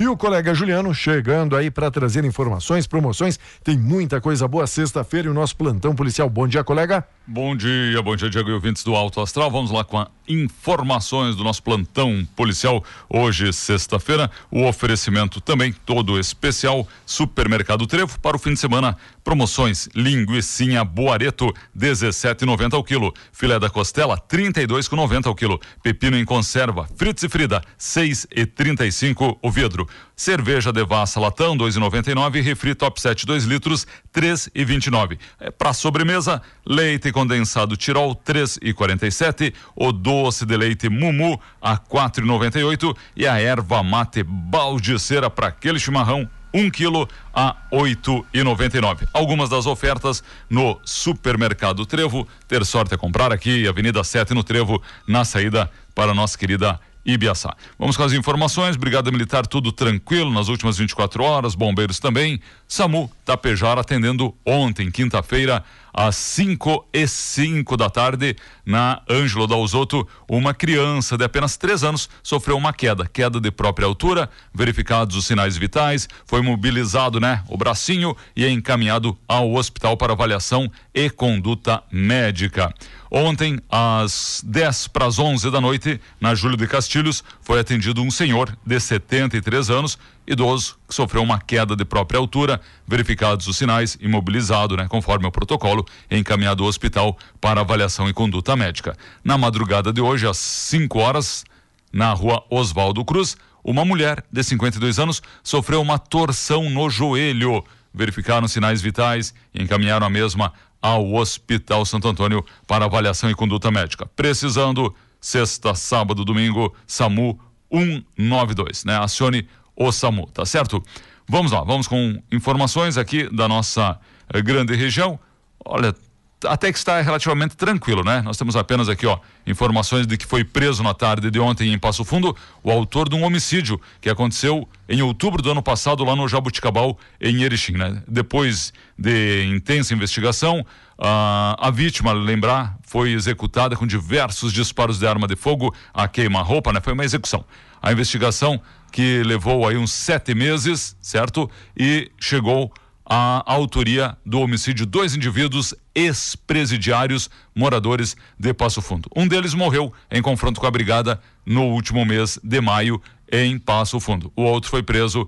E o colega Juliano chegando aí para trazer informações, promoções. Tem muita coisa boa sexta-feira e o nosso plantão policial. Bom dia, colega. Bom dia, bom dia, Diego e ouvintes do Alto Astral. Vamos lá com informações do nosso plantão policial. Hoje, sexta-feira, o oferecimento também todo especial Supermercado Trevo para o fim de semana. Promoções: linguiça Boareto 17,90 ao quilo, filé da costela 32,90 ao quilo, pepino em conserva, Fritz e Frida 6,35 o vidro. Cerveja Devassa Latão 2,99, refri Top 7 2 litros 3,29. É, para sobremesa, leite condensado Tirol 3,47, o doce de leite Mumu a 4,98 e a erva mate baldiceira para aquele chimarrão 1 um quilo a 8,99. Algumas das ofertas no supermercado Trevo. Ter sorte é comprar aqui, Avenida 7 no Trevo, na saída para a nossa querida Ibiaçá. Vamos com as informações. Brigada Militar, tudo tranquilo nas últimas 24 horas. Bombeiros também. SAMU Tapejara atendendo ontem, quinta-feira, às 5 e 5 da tarde, na Ângelo Dalzotto, uma criança de apenas 3 anos sofreu uma queda, queda de própria altura, verificados os sinais vitais, foi mobilizado, né, o bracinho e é encaminhado ao hospital para avaliação e conduta médica. Ontem, às 10 para as 11 da noite, na Júlio de Castilhos, foi atendido um senhor de 73 anos, idoso, que sofreu uma queda de própria altura, verificados os sinais, imobilizado, né, conforme o protocolo, encaminhado ao hospital para avaliação e conduta médica. Na madrugada de hoje, às 5 horas, na rua Oswaldo Cruz, uma mulher de 52 anos sofreu uma torção no joelho. Verificaram sinais vitais e encaminharam a mesma ao Hospital Santo Antônio para avaliação e conduta médica. Precisando, sexta, sábado, domingo, SAMU 192, né? Acione o SAMU, tá certo? Vamos lá, vamos com informações aqui da nossa eh, grande região. Olha, até que está relativamente tranquilo, né? Nós temos apenas aqui, ó, informações de que foi preso na tarde de ontem em Passo Fundo o autor de um homicídio que aconteceu em outubro do ano passado lá no Jabuticabal, em Erechim, né? Depois de intensa investigação, a, a vítima, lembrar, foi executada com diversos disparos de arma de fogo a queima-roupa, né? Foi uma execução. A investigação que levou aí uns sete meses, certo? E chegou a autoria do homicídio dois indivíduos ex-presidiários moradores de Passo Fundo. Um deles morreu em confronto com a brigada no último mês de maio em Passo Fundo. O outro foi preso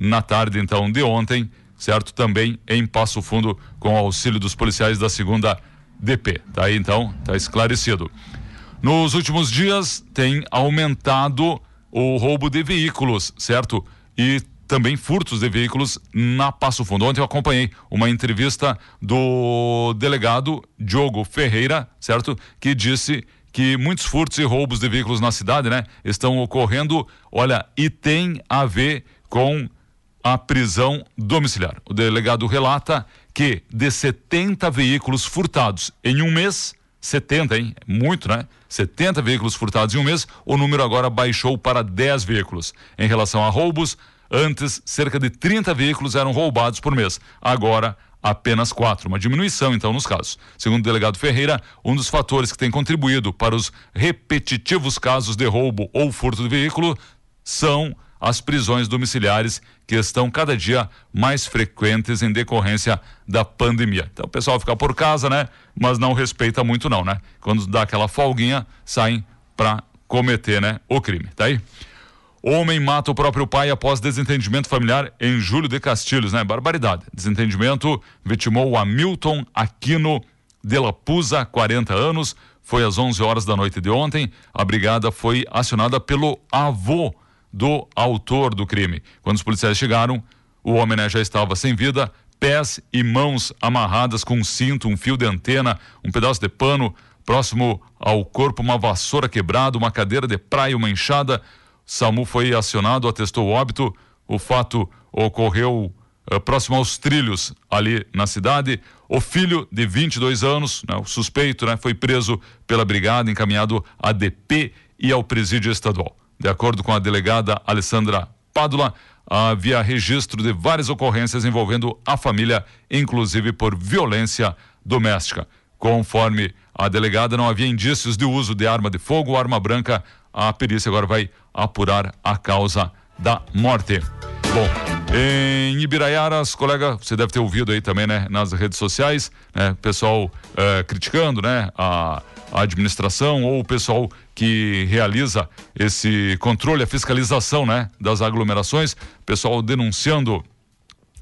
na tarde então de ontem, certo? Também em Passo Fundo com auxílio dos policiais da segunda DP. Tá aí então, tá esclarecido. Nos últimos dias tem aumentado o roubo de veículos, certo? E também furtos de veículos na Passo Fundo. Ontem eu acompanhei uma entrevista do delegado Diogo Ferreira, certo? Que disse que muitos furtos e roubos de veículos na cidade, né, estão ocorrendo, olha, e tem a ver com a prisão domiciliar. O delegado relata que de 70 veículos furtados em um mês, 70, hein? Muito, né? 70 veículos furtados em um mês, o número agora baixou para 10 veículos. Em relação a roubos, Antes, cerca de 30 veículos eram roubados por mês. Agora, apenas quatro, uma diminuição então nos casos. Segundo o delegado Ferreira, um dos fatores que tem contribuído para os repetitivos casos de roubo ou furto de veículo são as prisões domiciliares que estão cada dia mais frequentes em decorrência da pandemia. Então o pessoal fica por casa, né? Mas não respeita muito não, né? Quando dá aquela folguinha, saem para cometer, né, o crime. Tá aí? Homem mata o próprio pai após desentendimento familiar em Júlio de Castilhos, né? Barbaridade. Desentendimento vitimou Hamilton Aquino de la Puza, 40 anos. Foi às 11 horas da noite de ontem. A brigada foi acionada pelo avô do autor do crime. Quando os policiais chegaram, o homem né, já estava sem vida, pés e mãos amarradas com um cinto, um fio de antena, um pedaço de pano, próximo ao corpo uma vassoura quebrada, uma cadeira de praia, uma enxada, SAMU foi acionado, atestou o óbito. O fato ocorreu uh, próximo aos trilhos ali na cidade. O filho de 22 anos, né, o suspeito, né, foi preso pela brigada, encaminhado à DP e ao presídio estadual. De acordo com a delegada Alessandra Pádula, havia registro de várias ocorrências envolvendo a família, inclusive por violência doméstica. Conforme a delegada, não havia indícios de uso de arma de fogo arma branca. A perícia agora vai apurar a causa da morte. Bom, em Ibiraiaras, colega, você deve ter ouvido aí também, né, nas redes sociais, né, pessoal eh, criticando, né, a, a administração ou o pessoal que realiza esse controle, a fiscalização, né, das aglomerações, pessoal denunciando,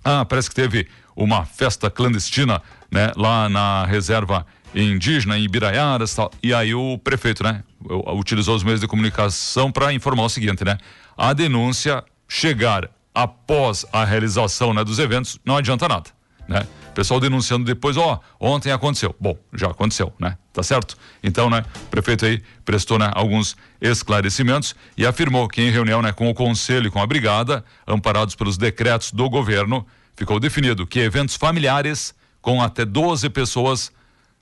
ah, parece que teve uma festa clandestina, né, lá na reserva indígena em Ibiraiaras, tal, e aí o prefeito, né, utilizou os meios de comunicação para informar o seguinte, né, a denúncia chegar após a realização né, dos eventos, não adianta nada, né? Pessoal denunciando depois, ó, oh, ontem aconteceu. Bom, já aconteceu, né? Tá certo? Então, né, o prefeito aí prestou, né, alguns esclarecimentos e afirmou que em reunião, né, com o conselho e com a brigada, amparados pelos decretos do governo, ficou definido que eventos familiares com até 12 pessoas,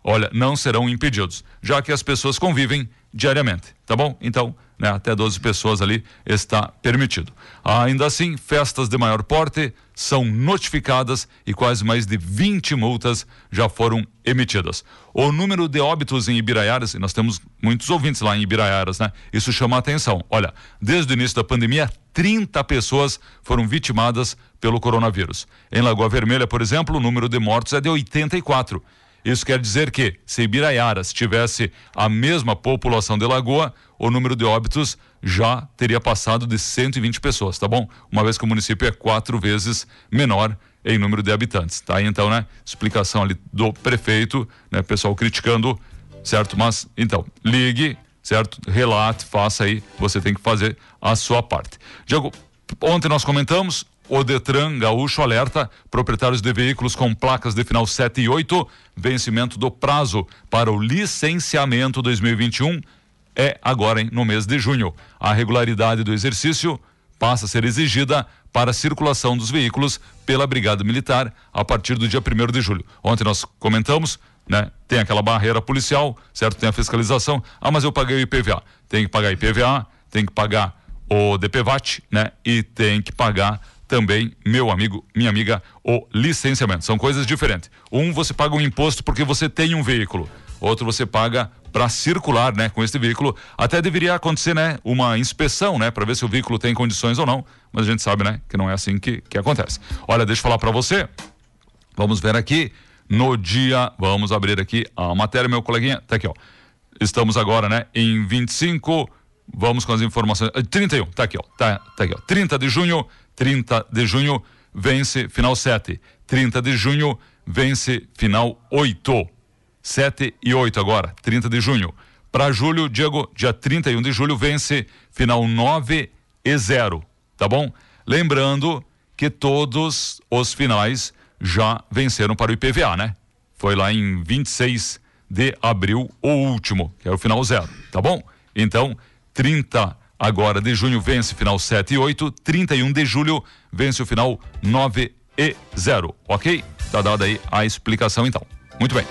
olha, não serão impedidos, já que as pessoas convivem diariamente, tá bom? Então, né, até 12 pessoas ali está permitido. Ainda assim, festas de maior porte são notificadas e quase mais de 20 multas já foram emitidas. O número de óbitos em Ibiraiaras, e nós temos muitos ouvintes lá em Ibiraiaras, né? Isso chama a atenção. Olha, desde o início da pandemia, 30 pessoas foram vitimadas pelo coronavírus. Em Lagoa Vermelha, por exemplo, o número de mortos é de 84. Isso quer dizer que, se Ibiraiaras tivesse a mesma população de Lagoa, o número de óbitos já teria passado de 120 pessoas, tá bom? Uma vez que o município é quatro vezes menor em número de habitantes, tá? Então, né? Explicação ali do prefeito, né? Pessoal criticando, certo? Mas, então, ligue, certo? Relate, faça aí, você tem que fazer a sua parte. Diego, ontem nós comentamos, o Detran Gaúcho alerta proprietários de veículos com placas de final 7 e 8, vencimento do prazo para o licenciamento 2021 é agora hein, no mês de junho. A regularidade do exercício passa a ser exigida para a circulação dos veículos pela Brigada Militar a partir do dia 1 de julho. Ontem nós comentamos, né? Tem aquela barreira policial, certo? Tem a fiscalização. Ah, mas eu paguei o IPVA. Tem que pagar IPVA, tem que pagar o DPVAT, né? E tem que pagar também, meu amigo, minha amiga, o licenciamento. São coisas diferentes. Um, você paga um imposto porque você tem um veículo. Outro, você paga para circular, né, com este veículo. Até deveria acontecer, né, uma inspeção, né, para ver se o veículo tem condições ou não. Mas a gente sabe, né, que não é assim que, que acontece. Olha, deixa eu falar para você. Vamos ver aqui no dia. Vamos abrir aqui a matéria, meu coleguinha. Tá aqui, ó. Estamos agora, né, em 25. Vamos com as informações. 31, tá aqui, ó. Tá, tá aqui, ó. 30 de junho 30 de junho vence final 7. 30 de junho vence final 8. 7 e 8 agora, 30 de junho. Para julho, Diego, dia 31 de julho vence final 9 e 0, tá bom? Lembrando que todos os finais já venceram para o IPVA, né? Foi lá em 26 de abril o último, que é o final 0, tá bom? Então, 30 Agora de junho vence final 7 e 8, 31 de julho vence o final 9 e 0. Ok? Tá dada aí a explicação então. Muito bem.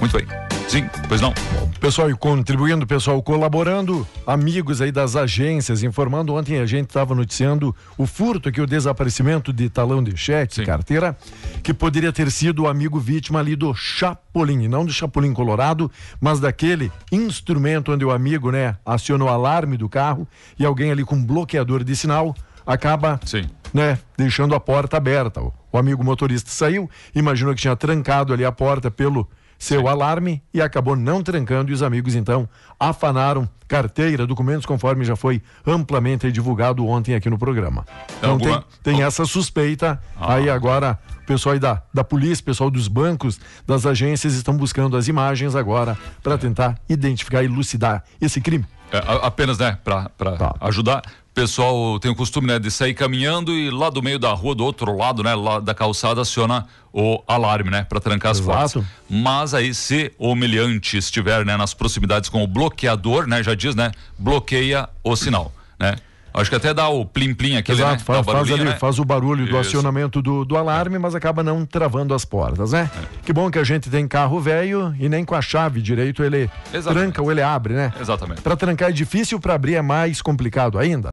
Muito bem. Sim, pois não. Pessoal contribuindo, pessoal colaborando, amigos aí das agências informando. Ontem a gente estava noticiando o furto aqui, o desaparecimento de talão de cheque, Sim. carteira, que poderia ter sido o amigo vítima ali do Chapolin, não do Chapolin Colorado, mas daquele instrumento onde o amigo, né, aciona o alarme do carro e alguém ali com bloqueador de sinal acaba, Sim. né, deixando a porta aberta. O amigo motorista saiu, imaginou que tinha trancado ali a porta pelo seu alarme e acabou não trancando e os amigos então afanaram carteira, documentos conforme já foi amplamente divulgado ontem aqui no programa. Então alguma... tem, tem essa suspeita ah. aí agora o pessoal aí da, da polícia, pessoal dos bancos, das agências estão buscando as imagens agora para tentar identificar e elucidar esse crime. É, apenas, né, para tá. ajudar pessoal tem o costume né, de sair caminhando e lá do meio da rua, do outro lado, né, lá da calçada, aciona o alarme, né, para trancar as portas. Mas aí, se o humilhante estiver, né, nas proximidades com o bloqueador, né, já diz, né, bloqueia o sinal, né? Acho que até dá o plim-plim aqui, Exato, né? faz, faz, ali, né? faz o barulho do acionamento do, do alarme, mas acaba não travando as portas, né? É. Que bom que a gente tem carro velho e nem com a chave direito ele Exatamente. tranca ou ele abre, né? Exatamente. Para trancar é difícil, para abrir é mais complicado ainda.